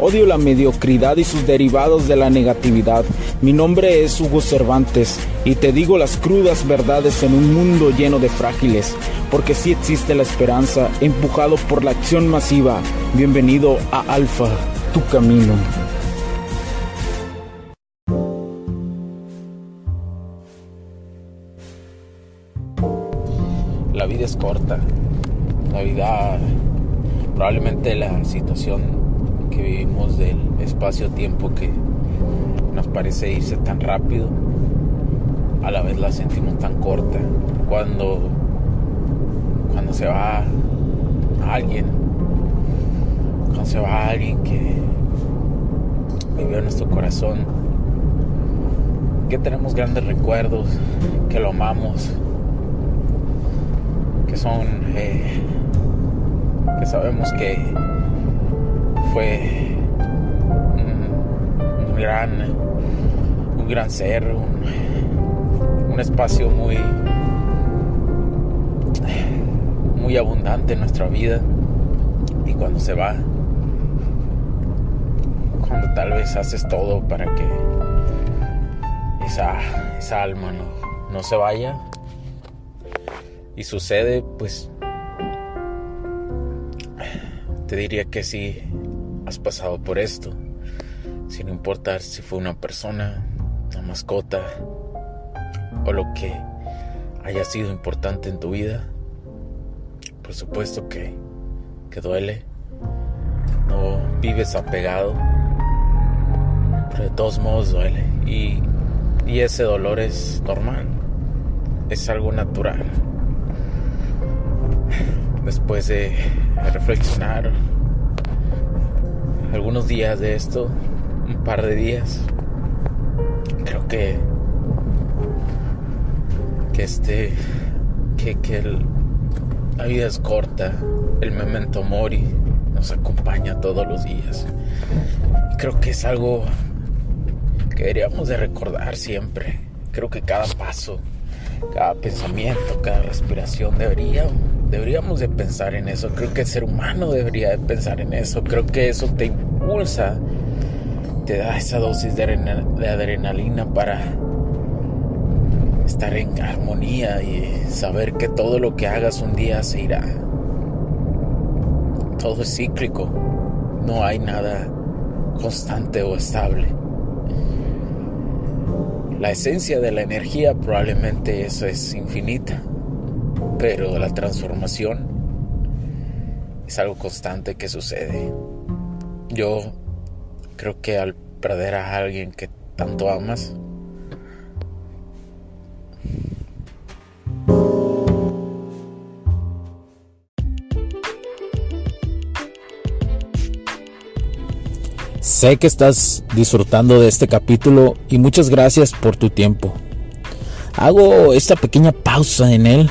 Odio la mediocridad y sus derivados de la negatividad. Mi nombre es Hugo Cervantes y te digo las crudas verdades en un mundo lleno de frágiles, porque sí existe la esperanza, empujado por la acción masiva. Bienvenido a Alfa, tu camino. La vida es corta. La vida, probablemente la situación que vivimos del espacio-tiempo que nos parece irse tan rápido, a la vez la sentimos tan corta. Cuando, cuando se va alguien, cuando se va alguien que vivió en nuestro corazón, que tenemos grandes recuerdos, que lo amamos, que son, eh, que sabemos que fue un, gran, un gran ser, un, un espacio muy, muy abundante en nuestra vida. Y cuando se va, cuando tal vez haces todo para que esa, esa alma no, no se vaya, y sucede, pues te diría que sí has pasado por esto, sin importar si fue una persona, una mascota o lo que haya sido importante en tu vida. Por supuesto que, que duele, no vives apegado, pero de todos modos duele y, y ese dolor es normal, es algo natural. Después de reflexionar algunos días de esto, un par de días, creo que que este que, que la vida es corta, el memento mori nos acompaña todos los días. creo que es algo que deberíamos de recordar siempre. Creo que cada paso, cada pensamiento, cada respiración debería deberíamos de pensar en eso. Creo que el ser humano debería de pensar en eso. Creo que eso te impulsa, te da esa dosis de, adrenalina para estar en armonía y saber que todo lo que hagas un día se irá. Todo es cíclico. No hay nada constante o estable. La esencia de la energía probablemente eso es infinita pero la transformación es algo constante que sucede. Yo creo que al perder a alguien que tanto amas, Sé que estás disfrutando de este capítulo y muchas gracias por tu tiempo. Hago esta pequeña pausa en él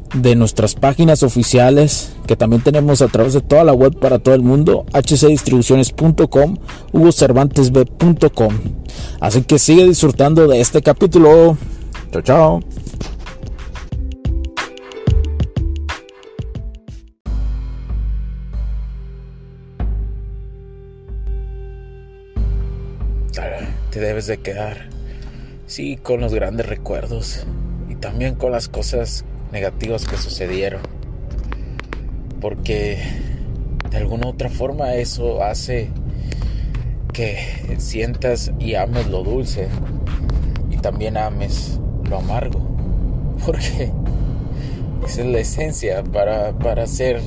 de nuestras páginas oficiales que también tenemos a través de toda la web para todo el mundo, hcdistribuciones.com, hugocervantesb.com. Así que sigue disfrutando de este capítulo. Chao, chao. Te debes de quedar, sí, con los grandes recuerdos y también con las cosas negativos que sucedieron. Porque de alguna otra forma eso hace que sientas y ames lo dulce y también ames lo amargo. Porque esa es la esencia para, para ser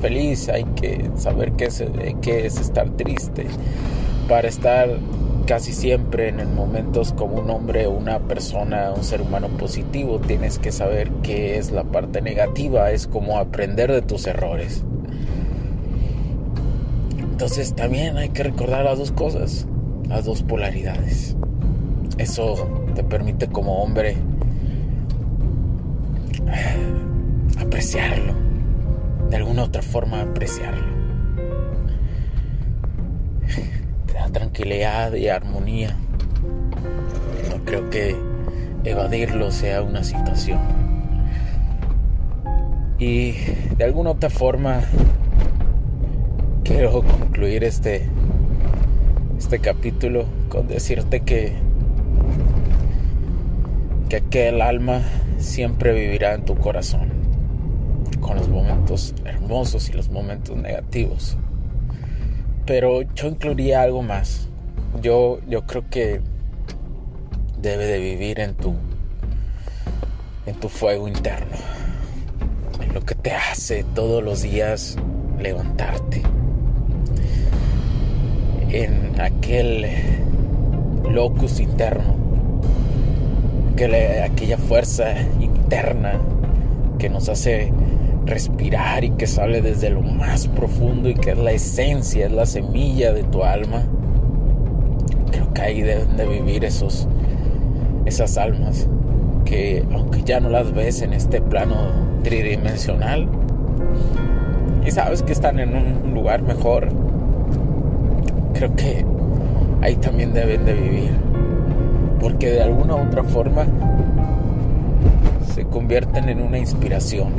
feliz, hay que saber qué es, qué es estar triste, para estar casi siempre en momentos como un hombre, una persona, un ser humano positivo, tienes que saber qué es la parte negativa, es como aprender de tus errores. Entonces también hay que recordar las dos cosas, las dos polaridades. Eso te permite como hombre apreciarlo, de alguna otra forma apreciarlo. Tranquilidad y armonía. No creo que evadirlo sea una situación. Y de alguna otra forma quiero concluir este este capítulo con decirte que que aquel alma siempre vivirá en tu corazón con los momentos hermosos y los momentos negativos pero yo incluiría algo más. Yo, yo creo que debe de vivir en tu en tu fuego interno. En lo que te hace todos los días levantarte. En aquel locus interno. aquella fuerza interna que nos hace respirar y que sale desde lo más profundo y que es la esencia, es la semilla de tu alma. Creo que ahí deben de vivir esos, esas almas que aunque ya no las ves en este plano tridimensional y sabes que están en un lugar mejor, creo que ahí también deben de vivir. Porque de alguna u otra forma se convierten en una inspiración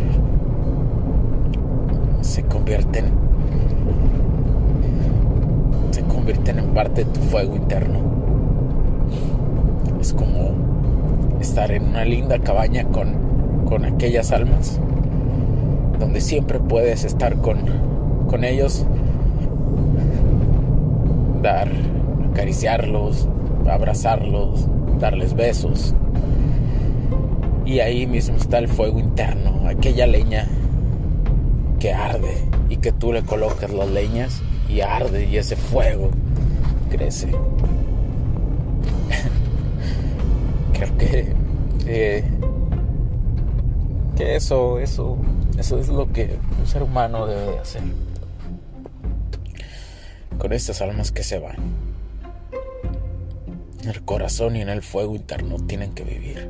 se convierten se convierten en parte de tu fuego interno. Es como estar en una linda cabaña con, con aquellas almas donde siempre puedes estar con, con ellos, dar, acariciarlos, abrazarlos, darles besos. Y ahí mismo está el fuego interno, aquella leña que arde y que tú le colocas las leñas y arde y ese fuego crece. Creo que, eh, que eso, eso, eso es lo que un ser humano debe hacer con estas almas que se van. En el corazón y en el fuego interno tienen que vivir.